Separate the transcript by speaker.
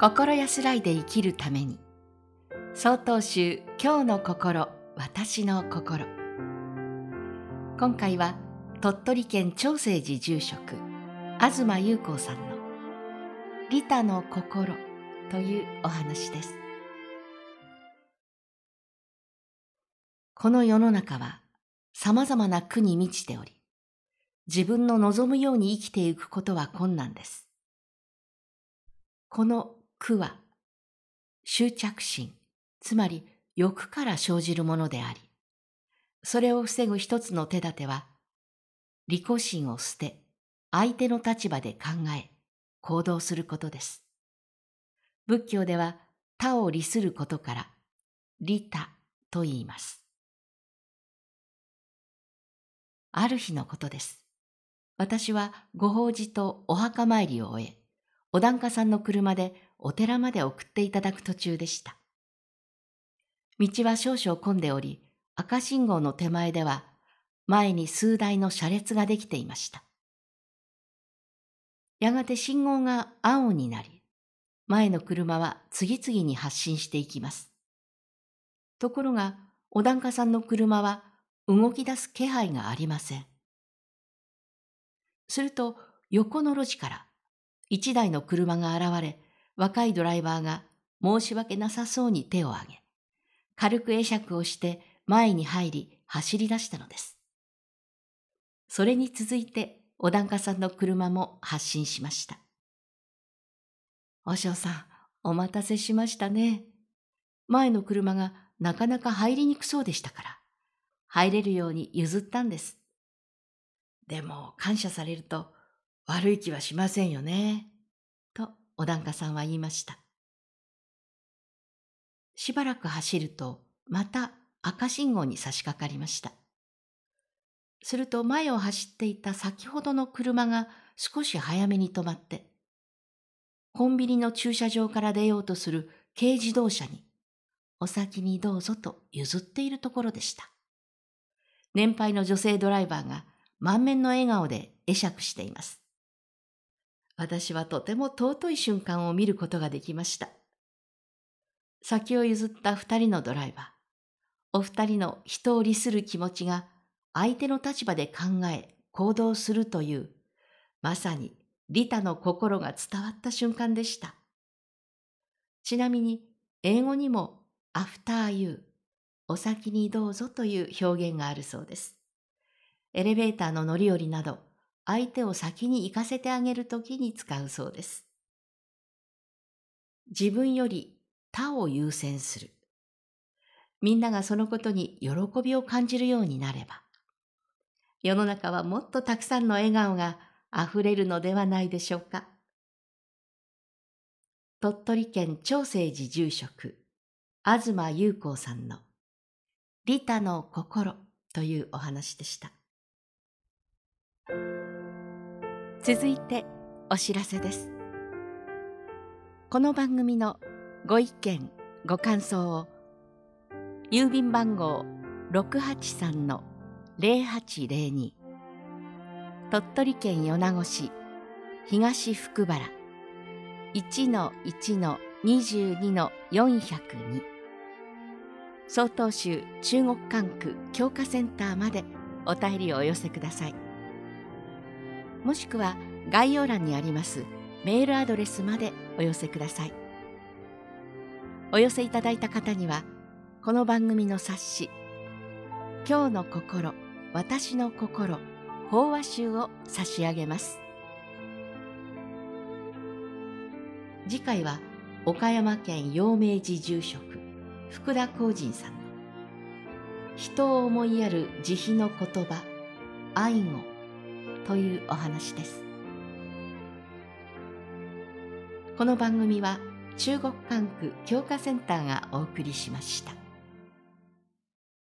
Speaker 1: 心安らいで生きるために。曹洞宗今日の心私の心。今回は鳥取県長生寺住職東優子さんの「利他の心」というお話です。この世の中はさまざまな苦に満ちており自分の望むように生きていくことは困難です。この苦は執着心、つまり欲から生じるものであり、それを防ぐ一つの手立ては、利己心を捨て、相手の立場で考え、行動することです。仏教では他を利することから、利他と言います。ある日のことです。私はご法事とお墓参りを終え、お檀家さんの車でお寺まで送っていただく途中でした。道は少々混んでおり、赤信号の手前では前に数台の車列ができていました。やがて信号が青になり、前の車は次々に発進していきます。ところが、お檀家さんの車は動き出す気配がありません。すると、横の路地から一台の車が現れ、若いドライバーが申し訳なさそうに手を挙げ、軽く会釈をして前に入り走り出したのです。それに続いて、お檀家さんの車も発進しました。お嬢さん、お待たせしましたね。前の車がなかなか入りにくそうでしたから、入れるように譲ったんです。でも感謝されると悪い気はしませんよね。お檀家さんは言いました。しばらく走ると、また赤信号に差し掛かりました。すると前を走っていた先ほどの車が少し早めに止まって、コンビニの駐車場から出ようとする軽自動車に、お先にどうぞと譲っているところでした。年配の女性ドライバーが満面の笑顔で会釈しています。私はとても尊い瞬間を見ることができました。先を譲った二人のドライバー。お二人の人を利する気持ちが相手の立場で考え行動するという、まさに利他の心が伝わった瞬間でした。ちなみに、英語にも after you、お先にどうぞという表現があるそうです。エレベーターの乗り降りなど、相手を先に行かせてあげるときに使うそうです。自分より他を優先する。みんながそのことに喜びを感じるようになれば、世の中はもっとたくさんの笑顔があふれるのではないでしょうか。鳥取県長生寺住職、東優子さんの利他の心というお話でした。続いてお知らせです。この番組のご意見ご感想を郵便番号683-0802鳥取県米子市東福原。1-1-22-402曹洞宗中国管区教化センターまでお便りをお寄せください。もしくは概要欄にありますメールアドレスまでお寄せください。お寄せいただいた方にはこの番組の冊子「今日の心私の心法話集」を差し上げます。次回は岡山県陽明寺住職福田光人さんの人を思いやる慈悲の言葉愛語というお話です。この番組は中国管区教化センターがお送りしました。